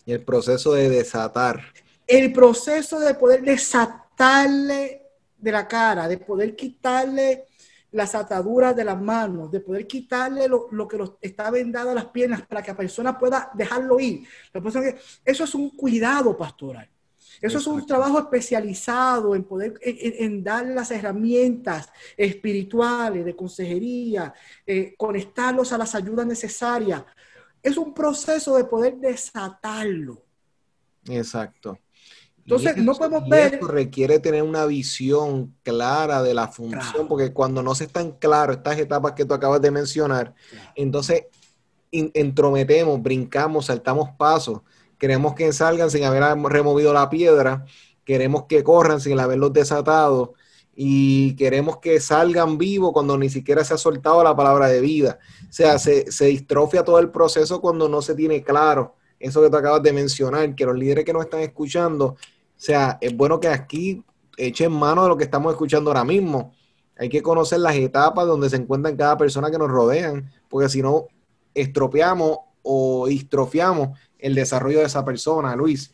Y el proceso de desatar. El proceso de poder desatarle de la cara, de poder quitarle las ataduras de las manos, de poder quitarle lo, que está vendado a las piernas para que la persona pueda dejarlo ir. Eso es un cuidado pastoral. Eso es un trabajo especializado en poder en, dar las herramientas espirituales de consejería, eh, conectarlos a las ayudas necesarias es un proceso de poder desatarlo. Exacto. Entonces, no podemos ver. Esto requiere tener una visión clara de la función, porque cuando no se están claras estas etapas que tú acabas de mencionar, entonces entrometemos, brincamos, saltamos pasos. Queremos que salgan sin haber removido la piedra. Queremos que corran sin haberlos desatado. Y queremos que salgan vivos cuando ni siquiera se ha soltado la palabra de vida. O sea, se, se distrofia todo el proceso cuando no se tiene claro eso que tú acabas de mencionar, que los líderes que nos están escuchando, o sea, es bueno que aquí echen mano de lo que estamos escuchando ahora mismo. Hay que conocer las etapas donde se encuentran cada persona que nos rodean, porque si no, estropeamos o distrofiamos el desarrollo de esa persona, Luis.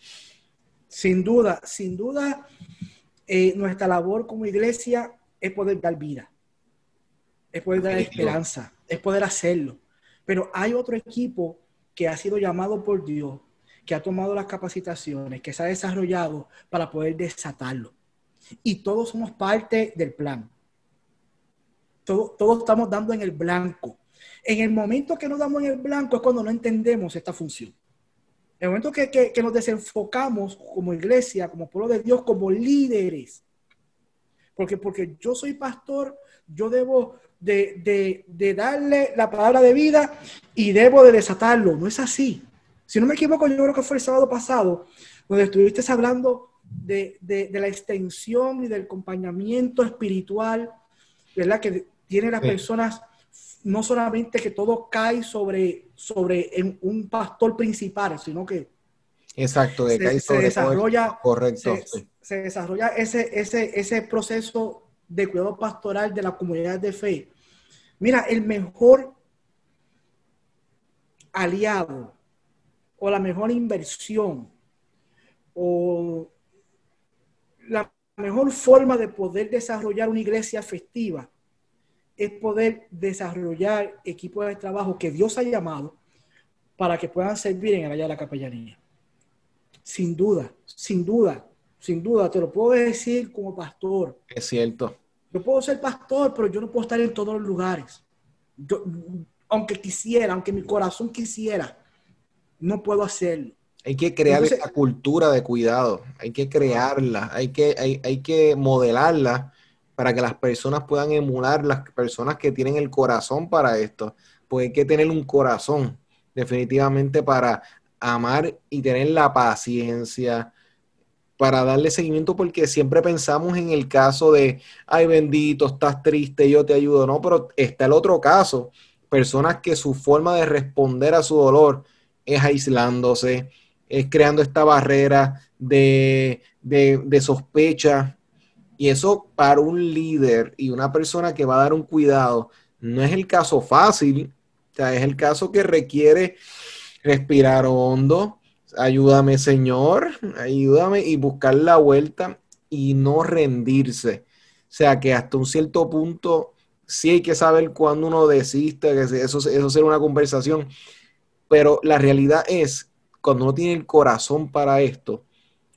Sin duda, sin duda, eh, nuestra labor como iglesia es poder dar vida, es poder dar esperanza, es poder hacerlo. Pero hay otro equipo que ha sido llamado por Dios, que ha tomado las capacitaciones, que se ha desarrollado para poder desatarlo. Y todos somos parte del plan. todos estamos dando en el blanco. En el momento que nos damos en el blanco es cuando no entendemos esta función. El momento que, que, nos desenfocamos como iglesia, como pueblo de Dios, como líderes. Porque, porque yo soy pastor, yo debo de, darle la palabra de vida y debo de desatarlo. No es así. Si no me equivoco, yo creo que fue el sábado pasado, donde estuviste hablando de, de la extensión y del acompañamiento espiritual, ¿verdad? Que tiene las personas no solamente que todo cae sobre, sobre un pastor principal, sino que Exacto, de se, se desarrolla, correcto, se, desarrolla ese, ese, ese proceso de cuidado pastoral de la comunidad de fe. Mira, el mejor aliado o la mejor inversión o la mejor forma de poder desarrollar una iglesia festiva es poder desarrollar equipos de trabajo que Dios ha llamado para que puedan servir en el área de la capellanía. Sin duda, sin duda, sin duda, te lo puedo decir como pastor. Es cierto. Yo puedo ser pastor, pero yo no puedo estar en todos los lugares. aunque quisiera, aunque mi corazón quisiera, no puedo hacerlo. Hay que crear esa cultura de cuidado, hay que crearla, hay que, hay, hay que modelarla para que las personas puedan emular las personas que tienen el corazón para esto. Pues hay que tener un corazón definitivamente para amar y tener la paciencia para darle seguimiento porque siempre pensamos en el caso de, ay bendito, estás triste, yo te ayudo, no, pero está el otro caso, personas que su forma de responder a su dolor es aislándose, es creando esta barrera de, de, de sospecha y eso para un líder y una persona que va a dar un cuidado, no es el caso fácil, o sea, es el caso que requiere respirar hondo, ayúdame Señor, ayúdame y buscar la vuelta y no rendirse. O sea, que hasta un cierto punto sí hay que saber cuándo uno desiste, que eso, eso será una conversación, pero la realidad es, cuando uno tiene el corazón para esto,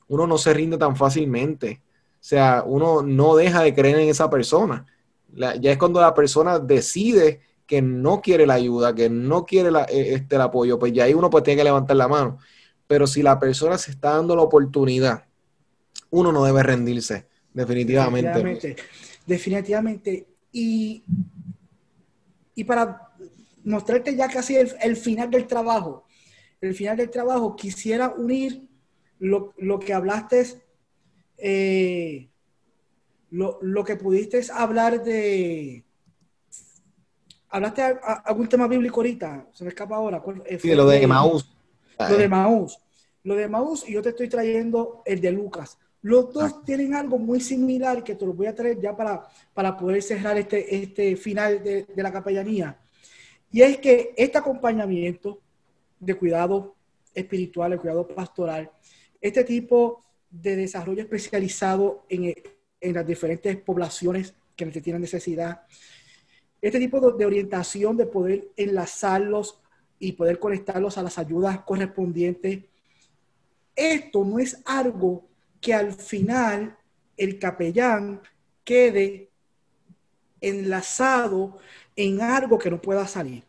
uno no se rinde tan fácilmente. O sea, uno no deja de creer en esa persona. ya es cuando la persona decide que no quiere la ayuda, que no quiere e, este, el apoyo, pues ya ahí uno pues tiene que levantar la mano. Pero si la persona se está dando la oportunidad, uno no debe rendirse, definitivamente. Definitivamente. definitivamente. Y, y para mostrarte ya casi el, final del trabajo, el final del trabajo, quisiera unir lo, lo que hablaste eh, lo, que pudiste hablar de... ¿Hablaste algún tema bíblico ahorita? Se me escapa ahora. Sí, lo de Maús. Lo de Maús. Lo de Maús y yo te estoy trayendo el de Lucas. Los dos ah. tienen algo muy similar que te lo voy a traer ya para, para poder cerrar este, este final de, de la capellanía. Y es que este acompañamiento de cuidado espiritual, de cuidado pastoral, este tipo de desarrollo especializado en, en las diferentes poblaciones que tienen necesidad. Este tipo de, orientación de poder enlazarlos y poder conectarlos a las ayudas correspondientes. Esto no es algo que al final el capellán quede enlazado en algo que no pueda salir.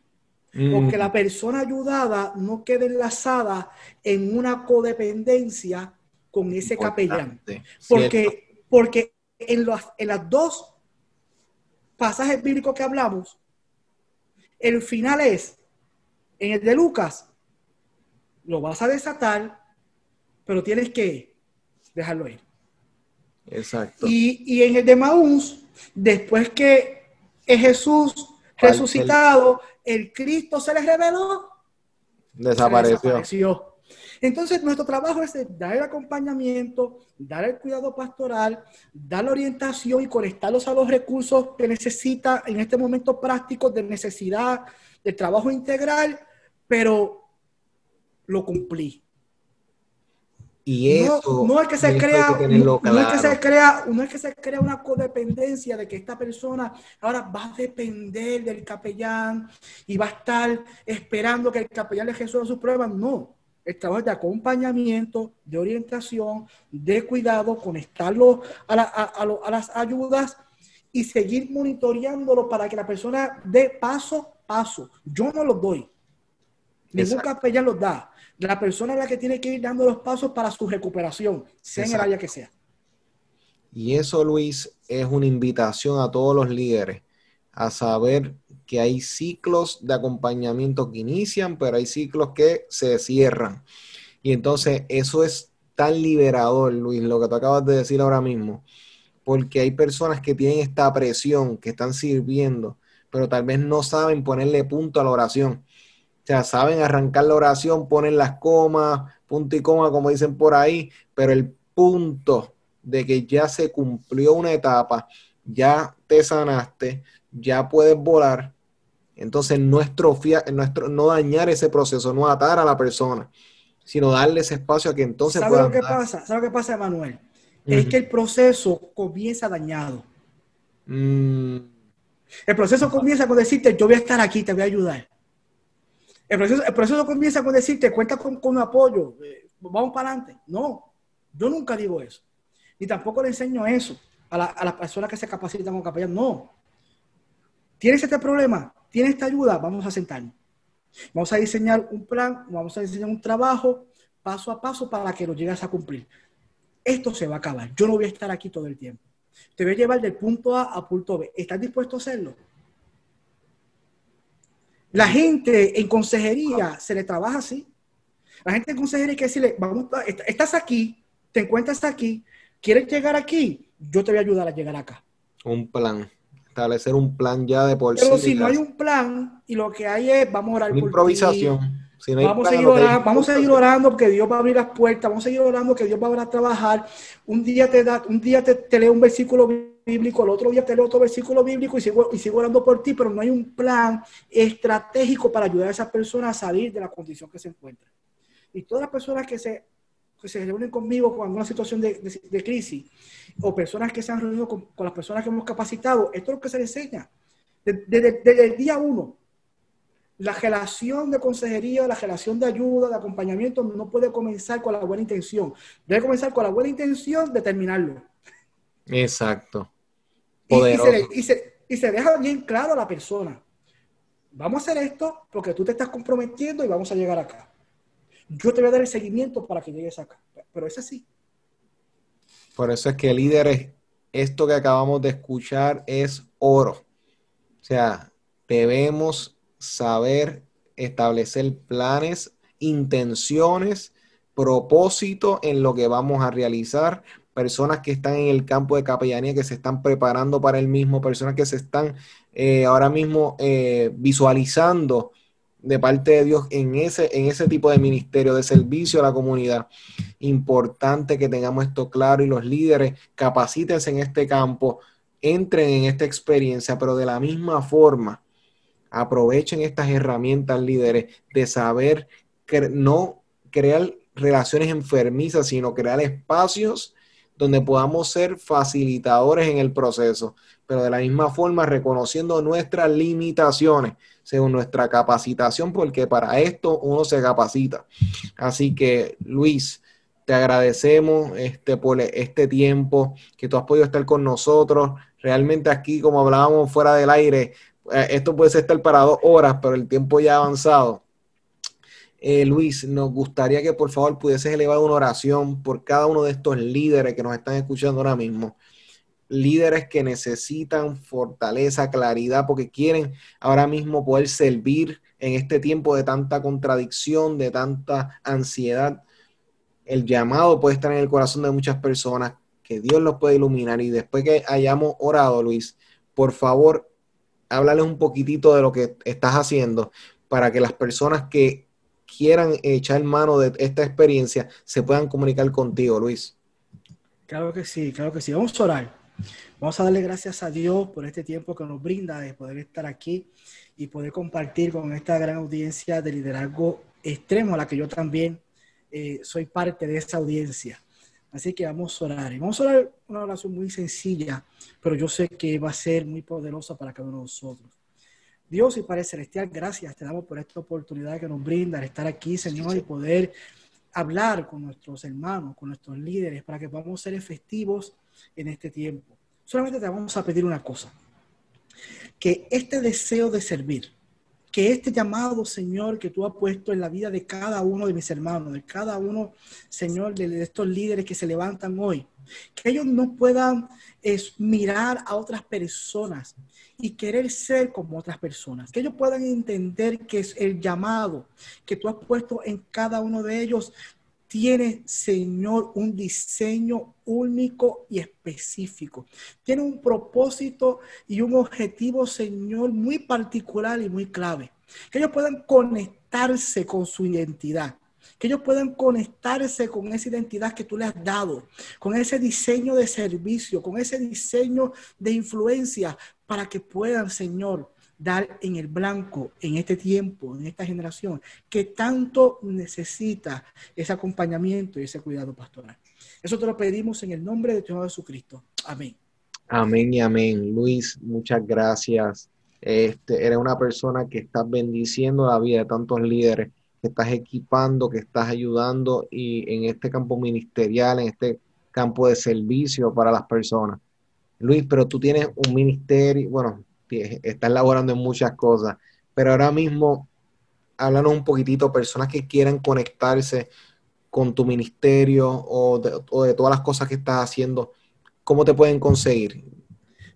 O que la persona ayudada no quede enlazada en una codependencia con ese capellán. Porque, porque en, los, en las dos pasajes bíblicos que hablamos, el final es En el de Lucas, lo vas a desatar, pero tienes que dejarlo ir. Exacto. Y, y en el de Maús, después que es Jesús resucitado, el Cristo se les reveló, desapareció. desapareció. Entonces, nuestro trabajo es dar el acompañamiento, dar el cuidado pastoral, dar la orientación y conectarlos a los recursos que necesita en este momento práctico de necesidad de trabajo integral, pero lo cumplí. Y eso no, es que se crea, que no, claro. es que se crea, no es que se crea una codependencia de que esta persona ahora va a depender del capellán y va a estar esperando que el capellán le resuelva sus pruebas. No, el trabajo de acompañamiento, de orientación, de cuidado, conectarlo a, la, a, a, lo, a las ayudas y seguir monitoreándolo para que la persona dé paso a paso. Yo no los doy. Ningún capellán los da. La persona es la que tiene que ir dando los pasos para su recuperación, sea en el área que sea. Y eso, Luis, es una invitación a todos los líderes a saber que hay ciclos de acompañamiento que inician, pero hay ciclos que se cierran. Y entonces eso es tan liberador, Luis, lo que tú acabas de decir ahora mismo, porque hay personas que tienen esta presión, que están sirviendo, pero tal vez no saben ponerle punto a la oración. O sea, saben arrancar la oración, ponen las comas, punto y coma, como dicen por ahí, pero el punto de que ya se cumplió una etapa, ya te sanaste, ya puedes volar. Entonces, nuestro, nuestro no dañar ese proceso, no atar a la persona, sino darle ese espacio a que entonces ¿Sabe pueda lo que andar. pasa? ¿Sabe lo que pasa, Manuel? Es que el proceso comienza dañado. Mm, El proceso comienza con decirte, yo voy a estar aquí, te voy a ayudar. El proceso, el proceso comienza con decirte, cuenta con, con apoyo, eh, vamos para adelante. No, yo nunca digo eso. Ni tampoco le enseño eso a, la- a las personas que se capacitan como capellán. No. ¿Tienes este problema? ¿Tienes esta ayuda? Vamos a sentarnos. Vamos a diseñar un plan, vamos a diseñar un trabajo paso a paso para que lo llegues a cumplir. Esto se va a acabar. Yo no voy a estar aquí todo el tiempo. Te voy a llevar del punto A a punto B. ¿Estás dispuesto a hacerlo? La gente en consejería se le trabaja así. La gente en consejería hay que decirle, vamos, estás aquí, te encuentras aquí, quieres llegar aquí, yo te voy a ayudar a llegar acá. un plan. Establecer un plan ya de por Pero sí. si no hay un plan y lo que hay es, vamos a orar una por ti, improvisación. Si no hay Vamos a, plan, seguir hay orando, es vamos a seguir orando porque Dios va a abrir las puertas, vamos a seguir orando que Dios va a a trabajar. Un día te da, un día te, te lee un versículo bíblico, el otro día te lee otro versículo bíblico y sigo, y sigo orando por ti, pero no hay un plan estratégico para ayudar a esa persona a salir de la condición que se encuentra. Y todas las personas que se, que se reúnen conmigo con alguna situación de, de- de crisis, o personas que se han reunido con, con las personas que hemos capacitado, esto es lo que se les enseña. Desde, desde- el día uno, la relación de consejería, la relación de ayuda, de acompañamiento, no puede comenzar con la buena intención. Debe comenzar con la buena intención de terminarlo. Exacto. Y, y se, le- y se- y se deja bien claro a la persona. Vamos a hacer esto porque tú te estás comprometiendo y vamos a llegar acá. Yo te voy a dar el seguimiento para que llegues acá. Pero es así. Por eso es que líderes, esto que acabamos de escuchar es oro. O sea, debemos saber establecer planes, intenciones, propósito en lo que vamos a realizar. Personas que están en el campo de capellanía, que se están preparando para el mismo, personas que se están eh, ahora mismo eh, visualizando de parte de Dios en ese, en ese tipo de ministerio, de servicio a la comunidad. Importante que tengamos esto claro y los líderes capacítense en este campo, entren en esta experiencia, pero de la misma forma aprovechen estas herramientas líderes de saber no crear relaciones enfermizas, sino crear espacios donde podamos ser facilitadores en el proceso, pero de la misma forma reconociendo nuestras limitaciones según nuestra capacitación, porque para esto uno se capacita. Así que, Luis, te agradecemos este, por este tiempo que tú has podido estar con nosotros. Realmente aquí, como hablábamos fuera del aire, eh, esto puede estar para dos horas, pero el tiempo ya ha avanzado. Eh, Luis, nos gustaría que por favor pudieses elevar una oración por cada uno de estos líderes que nos están escuchando ahora mismo. Líderes que necesitan fortaleza, claridad, porque quieren ahora mismo poder servir en este tiempo de tanta contradicción, de tanta ansiedad. El llamado puede estar en el corazón de muchas personas, que Dios los puede iluminar. Y después que hayamos orado, Luis, por favor, háblales un poquitito de lo que estás haciendo para que las personas que quieran echar mano de esta experiencia se puedan comunicar contigo, Luis. Claro que sí, claro que sí. Vamos a orar. Vamos a darle gracias a Dios por este tiempo que nos brinda de poder estar aquí y poder compartir con esta gran audiencia de liderazgo extremo, a la que yo también eh, soy parte de esa audiencia. Así que vamos a orar. Y vamos a orar una oración muy sencilla, pero yo sé que va a ser muy poderosa para cada uno de nosotros. Dios y Padre Celestial, gracias te damos por esta oportunidad que nos brinda de estar aquí, Señor, y poder hablar con nuestros hermanos, con nuestros líderes, para que podamos ser efectivos en este tiempo. Solamente te vamos a pedir una cosa, que este deseo de servir, que este llamado, Señor, que tú has puesto en la vida de cada uno de mis hermanos, de cada uno, Señor, de estos líderes que se levantan hoy, que ellos no puedan es, mirar a otras personas y querer ser como otras personas, que ellos puedan entender que es el llamado que tú has puesto en cada uno de ellos tiene, Señor, un diseño único y específico. Tiene un propósito y un objetivo, Señor, muy particular y muy clave. Que ellos puedan conectarse con su identidad. Que ellos puedan conectarse con esa identidad que tú le has dado, con ese diseño de servicio, con ese diseño de influencia, para que puedan, Señor, dar en el blanco en este tiempo, en esta generación, que tanto necesita ese acompañamiento y ese cuidado pastoral. Eso te lo pedimos en el nombre de Señor Jesucristo. Amén. Amén y amén. Luis, muchas gracias. Este, eres una persona que estás bendiciendo la vida de tantos líderes, que estás equipando, que estás ayudando y en este campo ministerial, en este campo de servicio para las personas. Luis, pero tú tienes un ministerio, bueno, estás laborando en muchas cosas, pero ahora mismo háblanos un poquitito, personas que quieran conectarse con tu ministerio o de, todas las cosas que estás haciendo, ¿cómo te pueden conseguir?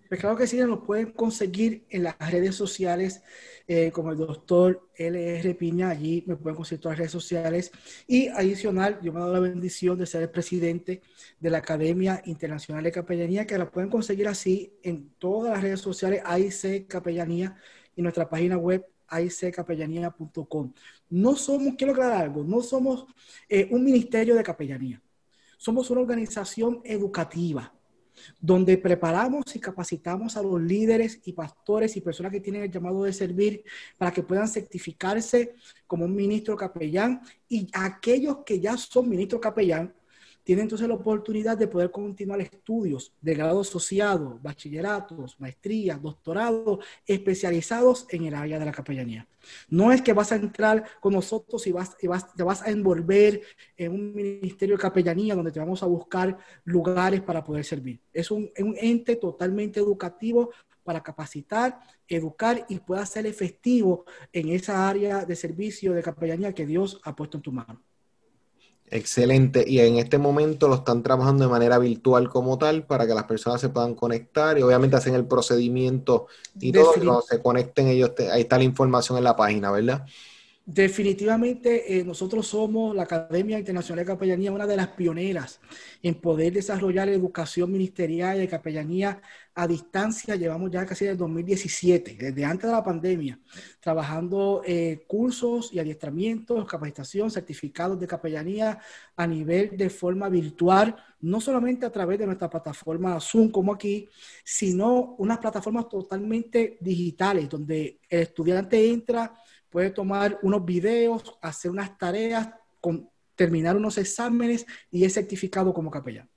Claro que sí, nos pueden conseguir en las redes sociales eh, como el doctor LR Piña, allí me pueden conseguir todas las redes sociales. Y adicional, yo me dado la bendición de ser el presidente de la Academia Internacional de Capellanía, que la pueden conseguir así en todas las redes sociales, AIC Capellanía, y nuestra página web aiccapellanía.com. No somos, quiero aclarar algo, no somos eh, un ministerio de capellanía, somos una organización educativa donde preparamos y capacitamos a los líderes y pastores y personas que tienen el llamado de servir para que puedan certificarse como un ministro capellán. Y aquellos que ya son ministro capellán tienen entonces la oportunidad de poder continuar estudios de grado asociado, bachilleratos, maestrías, doctorados especializados en el área de la capellanía. No es que vas a entrar con nosotros y, vas, y vas, te vas a envolver en un ministerio de capellanía donde te vamos a buscar lugares para poder servir. Es un, un ente totalmente educativo para capacitar, educar y pueda ser efectivo en esa área de servicio de capellanía que Dios ha puesto en tu mano. Excelente. Y en este momento lo están trabajando de manera virtual como tal para que las personas se puedan conectar y obviamente hacen el procedimiento y todo. Cuando se conecten ellos, ahí está la información en la página, ¿verdad? Definitivamente eh, nosotros somos la Academia Internacional de Capellanía, una de las pioneras en poder desarrollar educación ministerial de capellanía a distancia. Llevamos ya casi desde 2017, desde antes de la pandemia, trabajando eh, cursos y adiestramientos, capacitación, certificados de capellanía a nivel de forma virtual, no solamente a través de nuestra plataforma Zoom como aquí, sino unas plataformas totalmente digitales donde el estudiante entra puede tomar unos videos, hacer unas tareas, con, terminar unos exámenes y es certificado como capellán.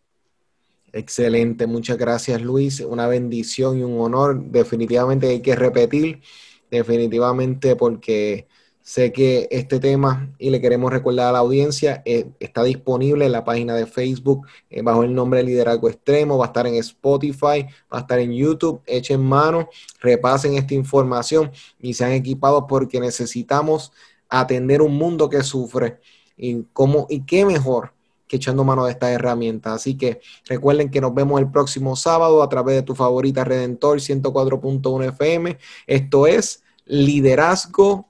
Excelente, muchas gracias Luis, una bendición y un honor. Definitivamente hay que repetir, definitivamente porque Sé que este tema, y le queremos recordar a la audiencia, eh, está disponible en la página de Facebook eh, bajo el nombre Liderazgo Extremo, va a estar en Spotify, va a estar en YouTube, echen mano, repasen esta información y sean equipados porque necesitamos atender un mundo que sufre y, cómo, y qué mejor que echando mano de estas herramientas. Así que recuerden que nos vemos el próximo sábado a través de tu favorita Redentor 104.1 FM. Esto es Liderazgo